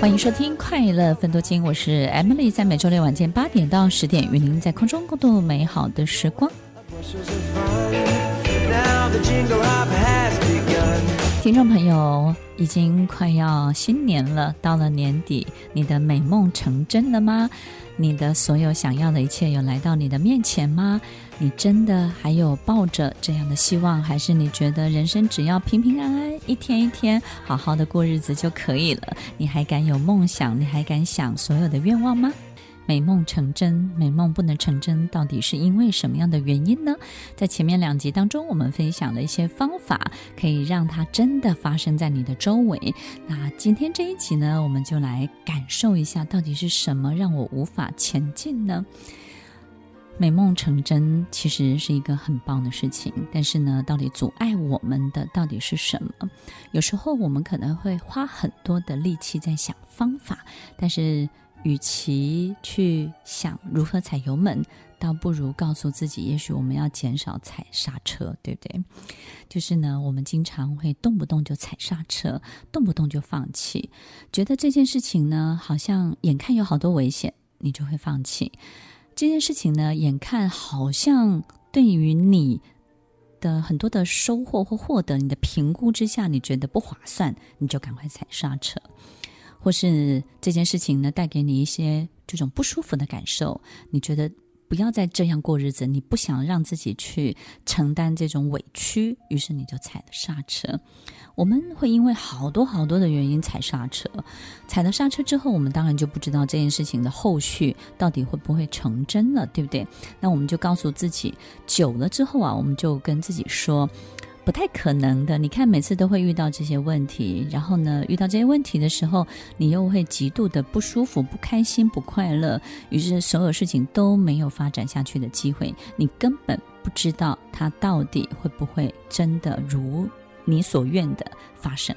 欢迎收听《快乐分多金》，我是 Emily，在每周六晚间八点到十点，与您在空中共度美好的时光。听众朋友，已经快要新年了，到了年底，你的美梦成真了吗？你的所有想要的一切有来到你的面前吗？你真的还有抱着这样的希望，还是你觉得人生只要平平安安，一天一天好好的过日子就可以了？你还敢有梦想？你还敢想所有的愿望吗？美梦成真，美梦不能成真，到底是因为什么样的原因呢？在前面两集当中，我们分享了一些方法，可以让它真的发生在你的周围。那今天这一集呢，我们就来感受一下，到底是什么让我无法前进呢？美梦成真其实是一个很棒的事情，但是呢，到底阻碍我们的到底是什么？有时候我们可能会花很多的力气在想方法，但是与其去想如何踩油门，倒不如告诉自己，也许我们要减少踩刹车，对不对？就是呢，我们经常会动不动就踩刹车，动不动就放弃，觉得这件事情呢，好像眼看有好多危险，你就会放弃。这件事情呢，眼看好像对于你的很多的收获或获得，你的评估之下，你觉得不划算，你就赶快踩刹车；或是这件事情呢，带给你一些这种不舒服的感受，你觉得。不要再这样过日子，你不想让自己去承担这种委屈，于是你就踩了刹车。我们会因为好多好多的原因踩刹车，踩了刹车之后，我们当然就不知道这件事情的后续到底会不会成真了，对不对？那我们就告诉自己，久了之后啊，我们就跟自己说。不太可能的。你看，每次都会遇到这些问题，然后呢，遇到这些问题的时候，你又会极度的不舒服、不开心、不快乐，于是所有事情都没有发展下去的机会。你根本不知道它到底会不会真的如你所愿的发生。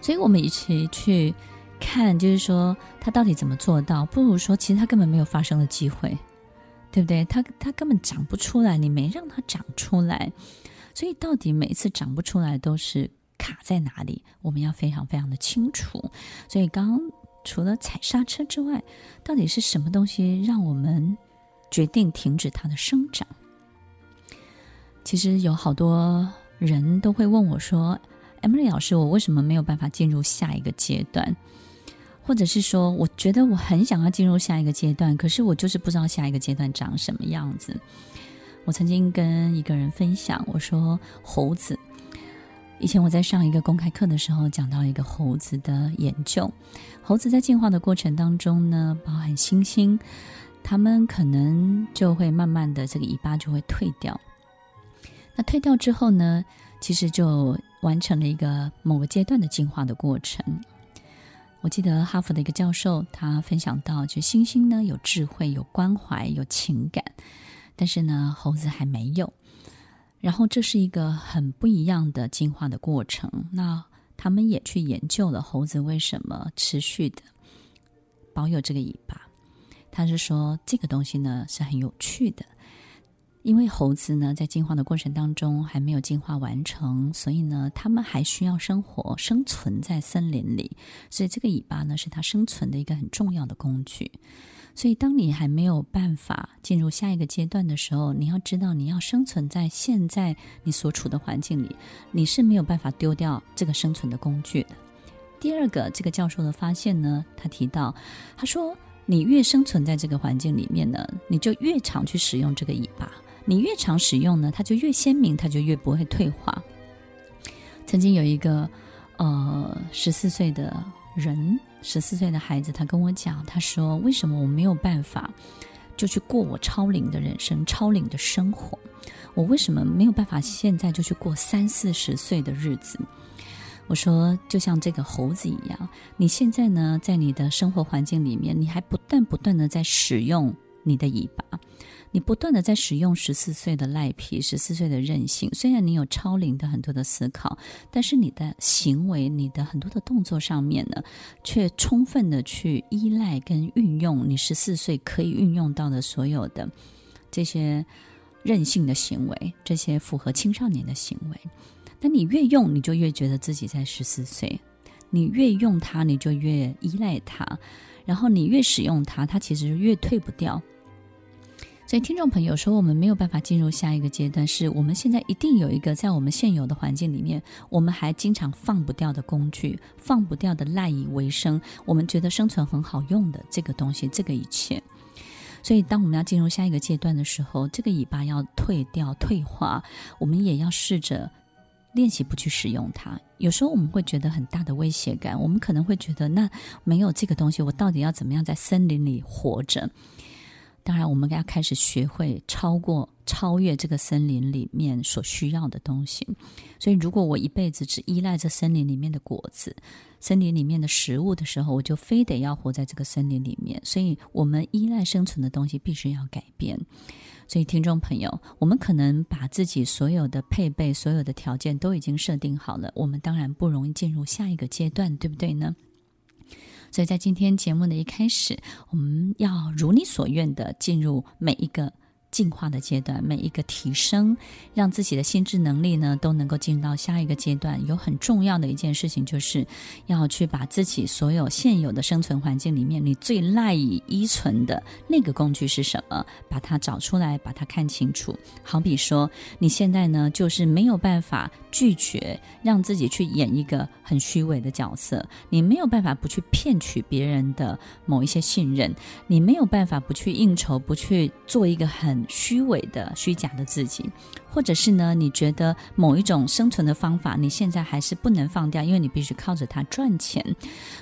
所以，我们一起去看，就是说他到底怎么做到？不如说，其实他根本没有发生的机会，对不对？他他根本长不出来，你没让他长出来。所以，到底每一次长不出来都是卡在哪里？我们要非常非常的清楚。所以，刚刚除了踩刹车之外，到底是什么东西让我们决定停止它的生长？其实有好多人都会问我说：“Emily 老师，我为什么没有办法进入下一个阶段？或者是说，我觉得我很想要进入下一个阶段，可是我就是不知道下一个阶段长什么样子。”我曾经跟一个人分享，我说猴子。以前我在上一个公开课的时候，讲到一个猴子的研究。猴子在进化的过程当中呢，包含猩猩，它们可能就会慢慢的这个尾巴就会退掉。那退掉之后呢，其实就完成了一个某个阶段的进化的过程。我记得哈佛的一个教授他分享到，就猩猩呢有智慧、有关怀、有情感。但是呢，猴子还没有。然后这是一个很不一样的进化的过程。那他们也去研究了猴子为什么持续的保有这个尾巴。他是说这个东西呢是很有趣的，因为猴子呢在进化的过程当中还没有进化完成，所以呢他们还需要生活生存在森林里，所以这个尾巴呢是它生存的一个很重要的工具。所以，当你还没有办法进入下一个阶段的时候，你要知道，你要生存在现在你所处的环境里，你是没有办法丢掉这个生存的工具的。第二个，这个教授的发现呢，他提到，他说，你越生存在这个环境里面呢，你就越常去使用这个尾巴，你越常使用呢，它就越鲜明，它就越不会退化。曾经有一个呃十四岁的人。十四岁的孩子，他跟我讲，他说：“为什么我没有办法就去过我超龄的人生、超龄的生活？我为什么没有办法现在就去过三四十岁的日子？”我说：“就像这个猴子一样，你现在呢，在你的生活环境里面，你还不断不断的在使用你的尾巴。”你不断的在使用十四岁的赖皮，十四岁的任性。虽然你有超龄的很多的思考，但是你的行为、你的很多的动作上面呢，却充分的去依赖跟运用你十四岁可以运用到的所有的这些任性的行为，这些符合青少年的行为。但你越用，你就越觉得自己在十四岁；你越用它，你就越依赖它；然后你越使用它，它其实越退不掉。所以，听众朋友说，我们没有办法进入下一个阶段，是我们现在一定有一个在我们现有的环境里面，我们还经常放不掉的工具，放不掉的赖以为生，我们觉得生存很好用的这个东西，这个一切。所以，当我们要进入下一个阶段的时候，这个尾巴要退掉、退化，我们也要试着练习不去使用它。有时候我们会觉得很大的威胁感，我们可能会觉得，那没有这个东西，我到底要怎么样在森林里活着？当然，我们要开始学会超过、超越这个森林里面所需要的东西。所以，如果我一辈子只依赖着森林里面的果子、森林里面的食物的时候，我就非得要活在这个森林里面。所以，我们依赖生存的东西必须要改变。所以，听众朋友，我们可能把自己所有的配备、所有的条件都已经设定好了，我们当然不容易进入下一个阶段，对不对呢？所以在今天节目的一开始，我们要如你所愿的进入每一个。进化的阶段，每一个提升，让自己的心智能力呢都能够进入到下一个阶段。有很重要的一件事情，就是要去把自己所有现有的生存环境里面，你最赖以依存的那个工具是什么？把它找出来，把它看清楚。好比说，你现在呢，就是没有办法拒绝让自己去演一个很虚伪的角色，你没有办法不去骗取别人的某一些信任，你没有办法不去应酬，不去做一个很。虚伪的、虚假的自己，或者是呢？你觉得某一种生存的方法，你现在还是不能放掉，因为你必须靠着它赚钱。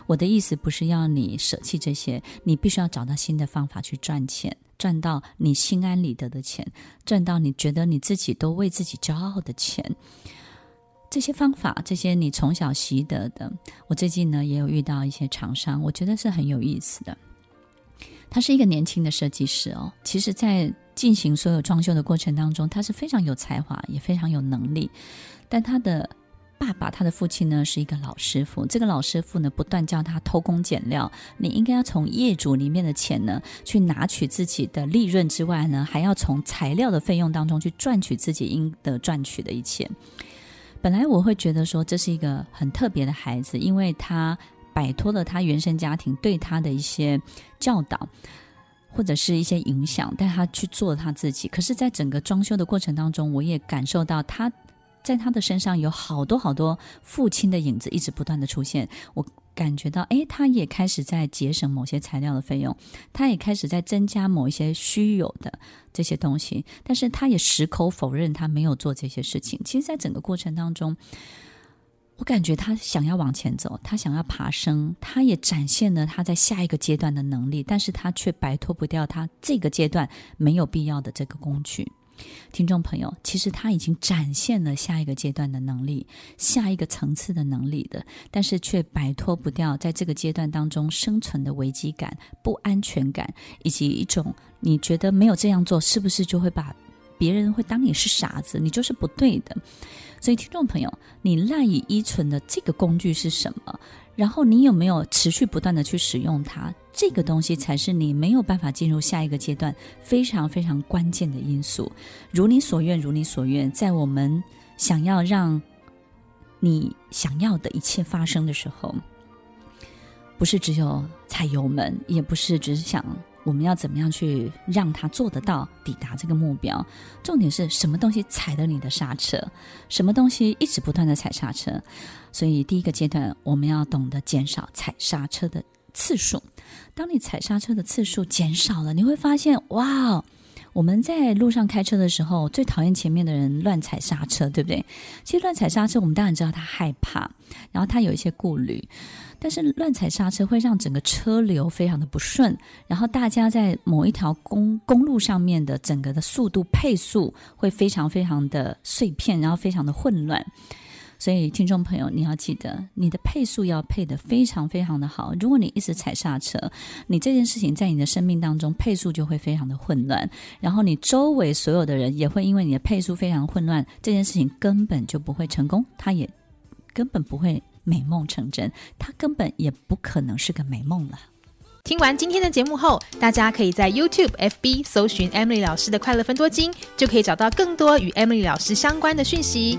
我的意思不是要你舍弃这些，你必须要找到新的方法去赚钱，赚到你心安理得的钱，赚到你觉得你自己都为自己骄傲的钱。这些方法，这些你从小习得的，我最近呢也有遇到一些厂商，我觉得是很有意思的。他是一个年轻的设计师哦，其实，在进行所有装修的过程当中，他是非常有才华，也非常有能力。但他的爸爸，他的父亲呢，是一个老师傅。这个老师傅呢，不断叫他偷工减料。你应该要从业主里面的钱呢，去拿取自己的利润之外呢，还要从材料的费用当中去赚取自己应得赚取的一切。本来我会觉得说，这是一个很特别的孩子，因为他。摆脱了他原生家庭对他的一些教导，或者是一些影响，带他去做他自己。可是，在整个装修的过程当中，我也感受到他在他的身上有好多好多父亲的影子，一直不断的出现。我感觉到，诶，他也开始在节省某些材料的费用，他也开始在增加某一些虚有的这些东西，但是他也矢口否认他没有做这些事情。其实，在整个过程当中。我感觉他想要往前走，他想要爬升，他也展现了他在下一个阶段的能力，但是他却摆脱不掉他这个阶段没有必要的这个工具。听众朋友，其实他已经展现了下一个阶段的能力，下一个层次的能力的，但是却摆脱不掉在这个阶段当中生存的危机感、不安全感，以及一种你觉得没有这样做，是不是就会把别人会当你是傻子，你就是不对的。所以，听众朋友，你赖以依存的这个工具是什么？然后你有没有持续不断的去使用它？这个东西才是你没有办法进入下一个阶段非常非常关键的因素。如你所愿，如你所愿，在我们想要让你想要的一切发生的时候，不是只有踩油门，也不是只是想。我们要怎么样去让他做得到抵达这个目标？重点是什么东西踩了你的刹车？什么东西一直不断的踩刹车？所以第一个阶段，我们要懂得减少踩刹车的次数。当你踩刹车的次数减少了，你会发现，哇，我们在路上开车的时候，最讨厌前面的人乱踩刹车，对不对？其实乱踩刹车，我们当然知道他害怕，然后他有一些顾虑。但是乱踩刹车会让整个车流非常的不顺，然后大家在某一条公公路上面的整个的速度配速会非常非常的碎片，然后非常的混乱。所以听众朋友，你要记得你的配速要配得非常非常的好。如果你一直踩刹车，你这件事情在你的生命当中配速就会非常的混乱，然后你周围所有的人也会因为你的配速非常混乱，这件事情根本就不会成功，他也根本不会。美梦成真，它根本也不可能是个美梦了。听完今天的节目后，大家可以在 YouTube、FB 搜寻 Emily 老师的快乐分多金，就可以找到更多与 Emily 老师相关的讯息。